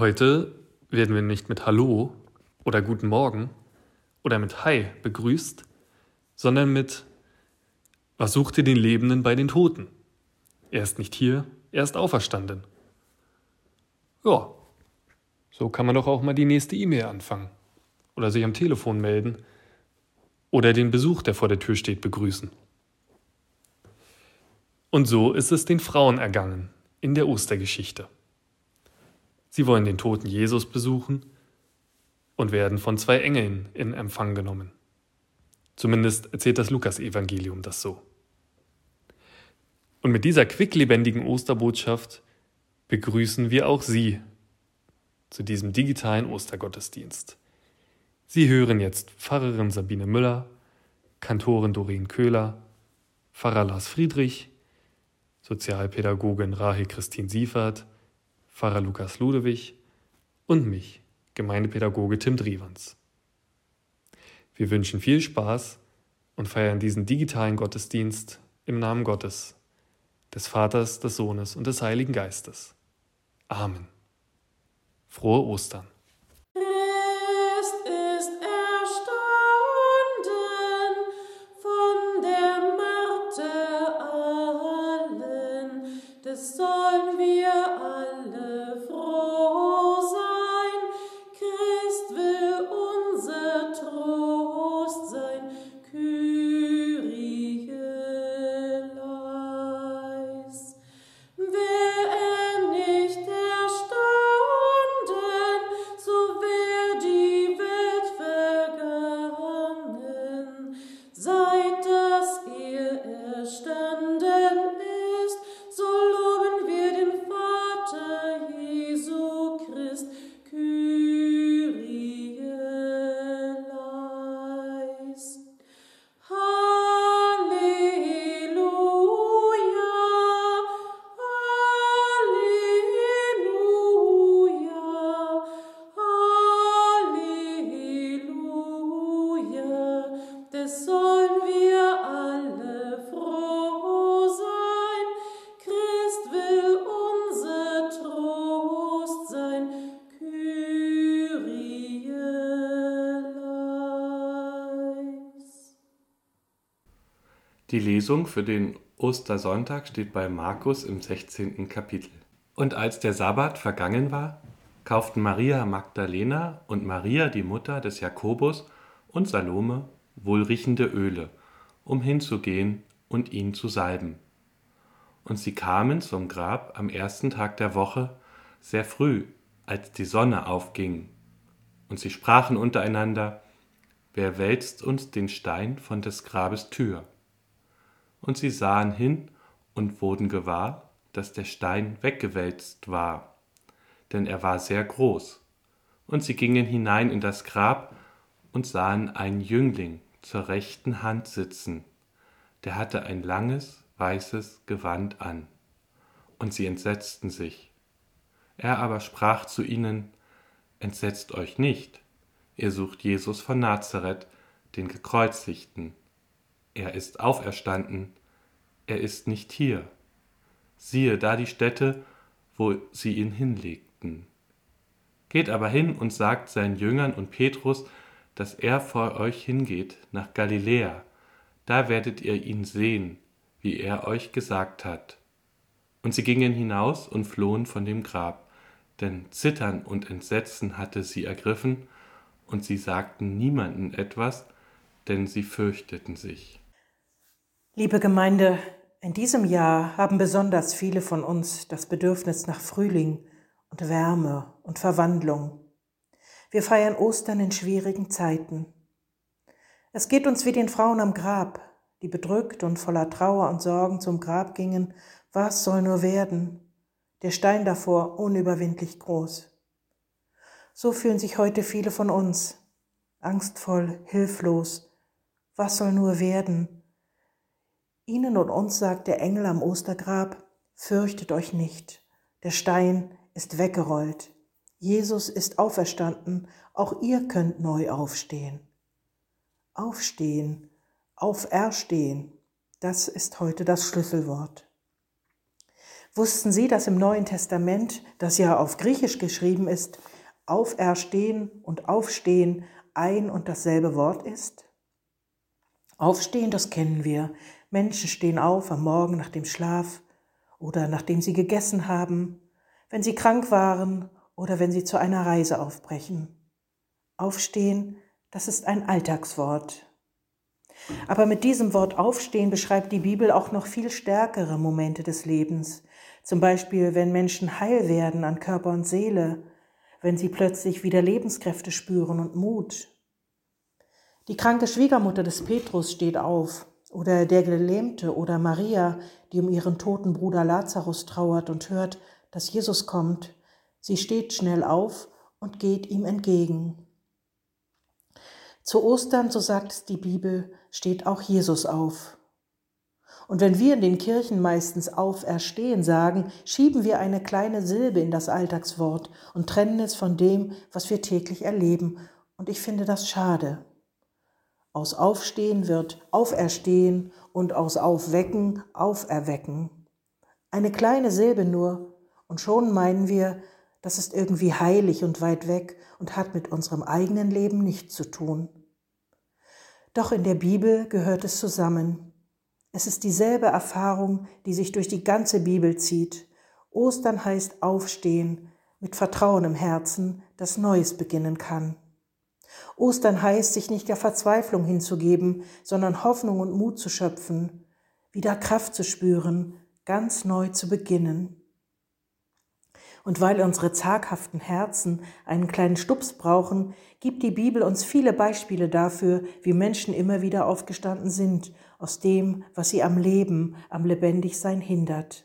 Heute werden wir nicht mit Hallo oder Guten Morgen oder mit Hi begrüßt, sondern mit Was sucht ihr den Lebenden bei den Toten? Er ist nicht hier, er ist auferstanden. Ja, so kann man doch auch mal die nächste E-Mail anfangen oder sich am Telefon melden oder den Besuch, der vor der Tür steht, begrüßen. Und so ist es den Frauen ergangen in der Ostergeschichte. Sie wollen den toten Jesus besuchen und werden von zwei Engeln in Empfang genommen. Zumindest erzählt das Lukas-Evangelium das so. Und mit dieser quicklebendigen Osterbotschaft begrüßen wir auch Sie zu diesem digitalen Ostergottesdienst. Sie hören jetzt Pfarrerin Sabine Müller, Kantorin Doreen Köhler, Pfarrer Lars Friedrich, Sozialpädagogin Rahel Christine Siefert, Pfarrer Lukas Ludewig und mich, Gemeindepädagoge Tim Driewans. Wir wünschen viel Spaß und feiern diesen digitalen Gottesdienst im Namen Gottes, des Vaters, des Sohnes und des Heiligen Geistes. Amen. Frohe Ostern. Die Lesung für den Ostersonntag steht bei Markus im 16. Kapitel. Und als der Sabbat vergangen war, kauften Maria Magdalena und Maria, die Mutter des Jakobus, und Salome wohlriechende Öle, um hinzugehen und ihn zu salben. Und sie kamen zum Grab am ersten Tag der Woche, sehr früh, als die Sonne aufging. Und sie sprachen untereinander, Wer wälzt uns den Stein von des Grabes Tür? Und sie sahen hin und wurden gewahr, dass der Stein weggewälzt war, denn er war sehr groß. Und sie gingen hinein in das Grab und sahen einen Jüngling zur rechten Hand sitzen, der hatte ein langes, weißes Gewand an. Und sie entsetzten sich. Er aber sprach zu ihnen, Entsetzt euch nicht, ihr sucht Jesus von Nazareth, den Gekreuzigten er ist auferstanden, er ist nicht hier. Siehe da die Stätte, wo sie ihn hinlegten. Geht aber hin und sagt seinen Jüngern und Petrus, dass er vor euch hingeht nach Galiläa, da werdet ihr ihn sehen, wie er euch gesagt hat. Und sie gingen hinaus und flohen von dem Grab, denn Zittern und Entsetzen hatte sie ergriffen, und sie sagten niemanden etwas, denn sie fürchteten sich. Liebe Gemeinde, in diesem Jahr haben besonders viele von uns das Bedürfnis nach Frühling und Wärme und Verwandlung. Wir feiern Ostern in schwierigen Zeiten. Es geht uns wie den Frauen am Grab, die bedrückt und voller Trauer und Sorgen zum Grab gingen. Was soll nur werden? Der Stein davor unüberwindlich groß. So fühlen sich heute viele von uns, angstvoll, hilflos. Was soll nur werden? Ihnen und uns sagt der Engel am Ostergrab, fürchtet euch nicht, der Stein ist weggerollt, Jesus ist auferstanden, auch ihr könnt neu aufstehen. Aufstehen, auferstehen, das ist heute das Schlüsselwort. Wussten Sie, dass im Neuen Testament, das ja auf Griechisch geschrieben ist, Auferstehen und Aufstehen ein und dasselbe Wort ist? Aufstehen, das kennen wir. Menschen stehen auf am Morgen nach dem Schlaf oder nachdem sie gegessen haben, wenn sie krank waren oder wenn sie zu einer Reise aufbrechen. Aufstehen, das ist ein Alltagswort. Aber mit diesem Wort Aufstehen beschreibt die Bibel auch noch viel stärkere Momente des Lebens. Zum Beispiel, wenn Menschen heil werden an Körper und Seele, wenn sie plötzlich wieder Lebenskräfte spüren und Mut. Die kranke Schwiegermutter des Petrus steht auf, oder der Gelähmte oder Maria, die um ihren toten Bruder Lazarus trauert und hört, dass Jesus kommt. Sie steht schnell auf und geht ihm entgegen. Zu Ostern, so sagt es die Bibel, steht auch Jesus auf. Und wenn wir in den Kirchen meistens auferstehen sagen, schieben wir eine kleine Silbe in das Alltagswort und trennen es von dem, was wir täglich erleben. Und ich finde das schade. Aus Aufstehen wird Auferstehen und aus Aufwecken Auferwecken. Eine kleine Silbe nur, und schon meinen wir, das ist irgendwie heilig und weit weg und hat mit unserem eigenen Leben nichts zu tun. Doch in der Bibel gehört es zusammen. Es ist dieselbe Erfahrung, die sich durch die ganze Bibel zieht. Ostern heißt aufstehen, mit Vertrauen im Herzen, das Neues beginnen kann. Ostern heißt, sich nicht der Verzweiflung hinzugeben, sondern Hoffnung und Mut zu schöpfen, wieder Kraft zu spüren, ganz neu zu beginnen. Und weil unsere zaghaften Herzen einen kleinen Stups brauchen, gibt die Bibel uns viele Beispiele dafür, wie Menschen immer wieder aufgestanden sind aus dem, was sie am Leben, am Lebendigsein hindert.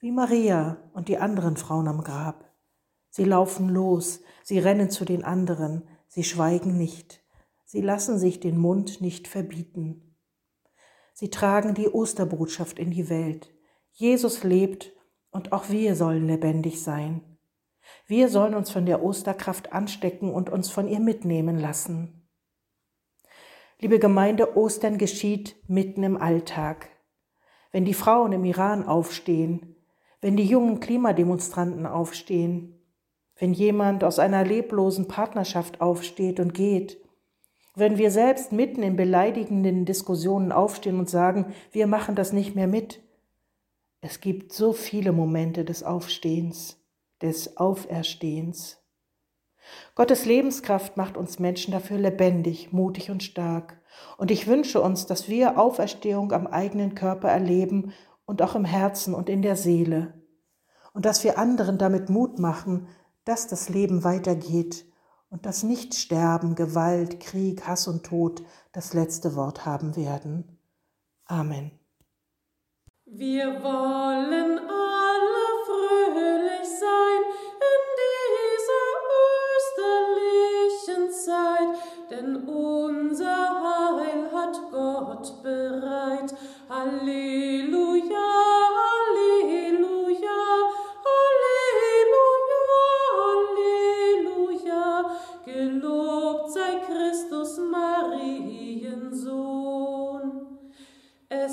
Wie Maria und die anderen Frauen am Grab. Sie laufen los, sie rennen zu den anderen, sie schweigen nicht, sie lassen sich den Mund nicht verbieten. Sie tragen die Osterbotschaft in die Welt. Jesus lebt und auch wir sollen lebendig sein. Wir sollen uns von der Osterkraft anstecken und uns von ihr mitnehmen lassen. Liebe Gemeinde, Ostern geschieht mitten im Alltag. Wenn die Frauen im Iran aufstehen, wenn die jungen Klimademonstranten aufstehen, wenn jemand aus einer leblosen Partnerschaft aufsteht und geht, wenn wir selbst mitten in beleidigenden Diskussionen aufstehen und sagen, wir machen das nicht mehr mit, es gibt so viele Momente des Aufstehens, des Auferstehens. Gottes Lebenskraft macht uns Menschen dafür lebendig, mutig und stark. Und ich wünsche uns, dass wir Auferstehung am eigenen Körper erleben und auch im Herzen und in der Seele. Und dass wir anderen damit Mut machen, dass das Leben weitergeht und dass nicht Sterben, Gewalt, Krieg, Hass und Tod das letzte Wort haben werden. Amen. Wir wollen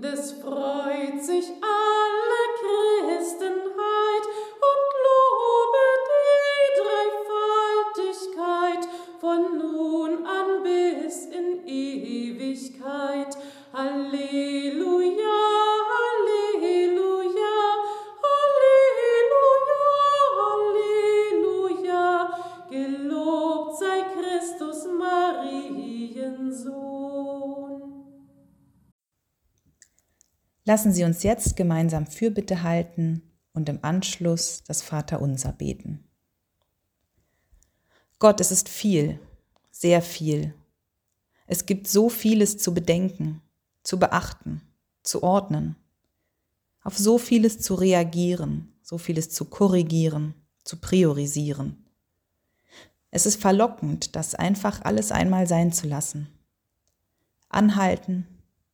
des freut sich an. Lassen Sie uns jetzt gemeinsam Fürbitte halten und im Anschluss das Vaterunser beten. Gott, es ist viel, sehr viel. Es gibt so vieles zu bedenken, zu beachten, zu ordnen, auf so vieles zu reagieren, so vieles zu korrigieren, zu priorisieren. Es ist verlockend, das einfach alles einmal sein zu lassen. Anhalten,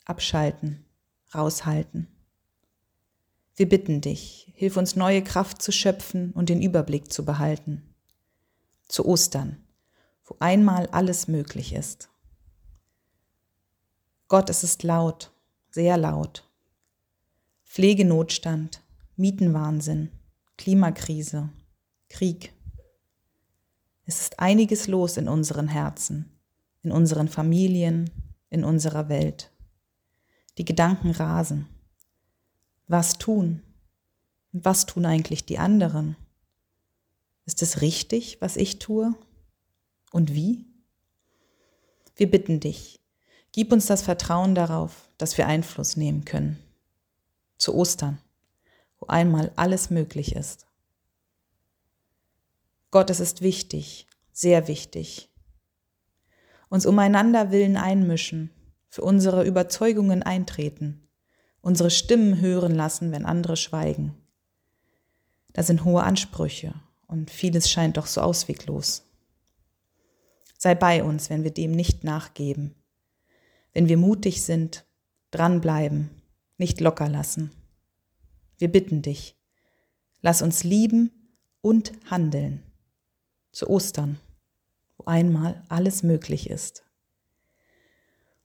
abschalten, raushalten. Wir bitten dich, hilf uns neue Kraft zu schöpfen und den Überblick zu behalten. Zu Ostern, wo einmal alles möglich ist. Gott, es ist laut, sehr laut. Pflegenotstand, Mietenwahnsinn, Klimakrise, Krieg. Es ist einiges los in unseren Herzen, in unseren Familien, in unserer Welt. Die Gedanken rasen. Was tun? Was tun eigentlich die anderen? Ist es richtig, was ich tue? Und wie? Wir bitten dich, gib uns das Vertrauen darauf, dass wir Einfluss nehmen können. Zu Ostern, wo einmal alles möglich ist. Gott, es ist wichtig, sehr wichtig, uns umeinander willen einmischen, für unsere Überzeugungen eintreten, unsere Stimmen hören lassen, wenn andere schweigen. Da sind hohe Ansprüche und vieles scheint doch so ausweglos. Sei bei uns, wenn wir dem nicht nachgeben, wenn wir mutig sind, dranbleiben, nicht locker lassen. Wir bitten dich, lass uns lieben und handeln zu Ostern, wo einmal alles möglich ist.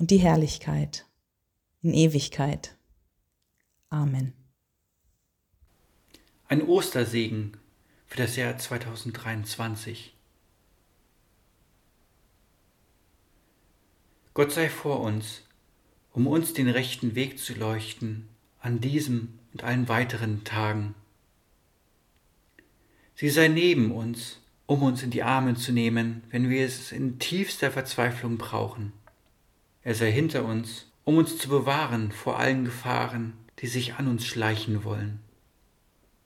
und die Herrlichkeit in Ewigkeit. Amen. Ein Ostersegen für das Jahr 2023. Gott sei vor uns, um uns den rechten Weg zu leuchten an diesem und allen weiteren Tagen. Sie sei neben uns, um uns in die Arme zu nehmen, wenn wir es in tiefster Verzweiflung brauchen. Er sei hinter uns, um uns zu bewahren vor allen Gefahren, die sich an uns schleichen wollen.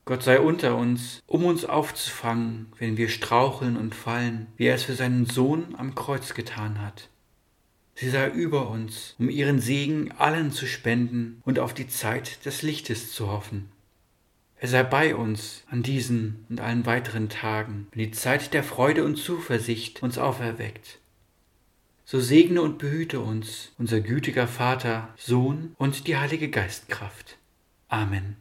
Gott sei unter uns, um uns aufzufangen, wenn wir straucheln und fallen, wie er es für seinen Sohn am Kreuz getan hat. Sie sei über uns, um ihren Segen allen zu spenden und auf die Zeit des Lichtes zu hoffen. Er sei bei uns an diesen und allen weiteren Tagen, wenn die Zeit der Freude und Zuversicht uns auferweckt. So segne und behüte uns unser gütiger Vater, Sohn und die Heilige Geistkraft. Amen.